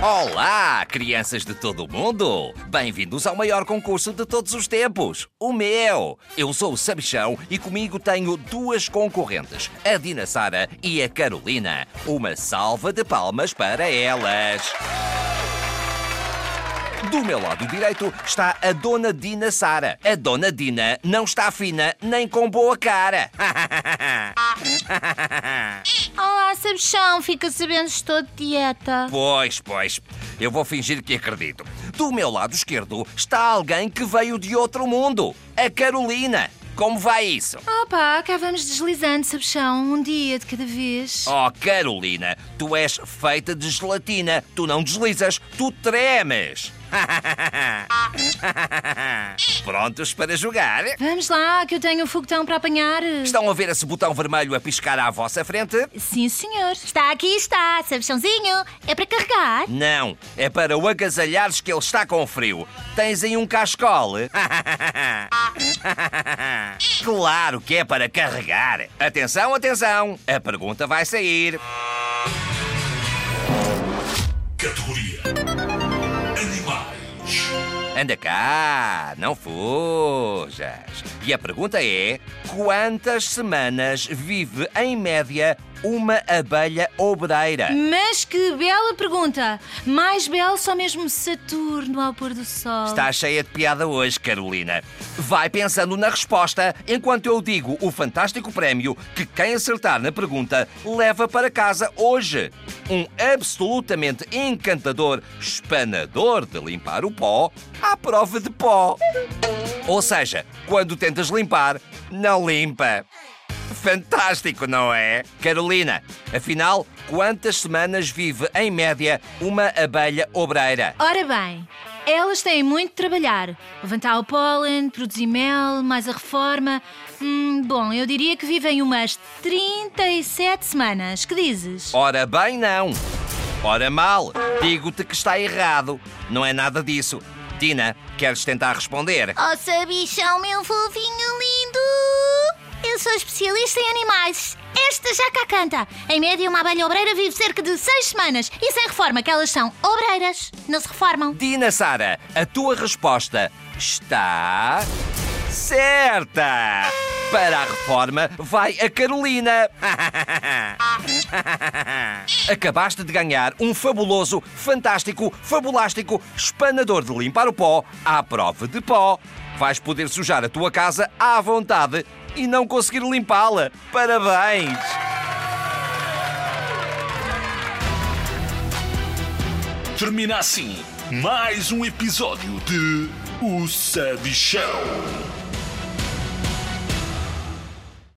Olá, crianças de todo o mundo! Bem-vindos ao maior concurso de todos os tempos, o meu! Eu sou o Sabichão e comigo tenho duas concorrentes, a Dina Sara e a Carolina. Uma salva de palmas para elas! Do meu lado direito está a Dona Dina Sara. A Dona Dina não está fina nem com boa cara. Sabichão, fica sabendo que estou de dieta. Pois, pois. Eu vou fingir que acredito. Do meu lado esquerdo está alguém que veio de outro mundo. A Carolina. Como vai isso? Opa, cá vamos deslizando, sabichão, um dia de cada vez. Oh, Carolina, tu és feita de gelatina. Tu não deslizas, tu tremes. Prontos para jogar? Vamos lá, que eu tenho um foguetão para apanhar. Estão a ver esse botão vermelho a piscar à vossa frente? Sim, senhor. Está aqui, está, sabichãozinho. É para carregar. Não, é para o agasalhares que ele está com frio. Tens aí um cascole? claro que é para carregar. Atenção, atenção. A pergunta vai sair. Anda cá, não fujas. E a pergunta é: quantas semanas vive em média uma abelha obreira? Mas que bela pergunta! Mais belo só mesmo Saturno ao pôr do sol. Está cheia de piada hoje, Carolina. Vai pensando na resposta enquanto eu digo o fantástico prémio que quem acertar na pergunta leva para casa hoje. Um absolutamente encantador espanador de limpar o pó à prova de pó. Ou seja, quando tentas limpar, não limpa. Fantástico, não é? Carolina, afinal, quantas semanas vive em média uma abelha obreira? Ora bem, elas têm muito de trabalhar. Levantar o pólen, produzir mel, mais a reforma. Hum, bom, eu diria que vivem umas 37 semanas. Que dizes? Ora bem, não. Ora mal, digo-te que está errado. Não é nada disso. Tina, queres tentar responder? Oh, sabichão, meu fofinho lindo. Sou especialista em animais. Esta já cá canta. Em média, uma abelha obreira vive cerca de seis semanas. E sem reforma, que elas são obreiras. Não se reformam. Dina Sara, a tua resposta está certa. Para a reforma vai a Carolina. Acabaste de ganhar um fabuloso, fantástico, fabulástico espanador de limpar o pó à prova de pó. Vais poder sujar a tua casa à vontade e não conseguir limpá-la. Parabéns! Termina assim mais um episódio de O Sabichão.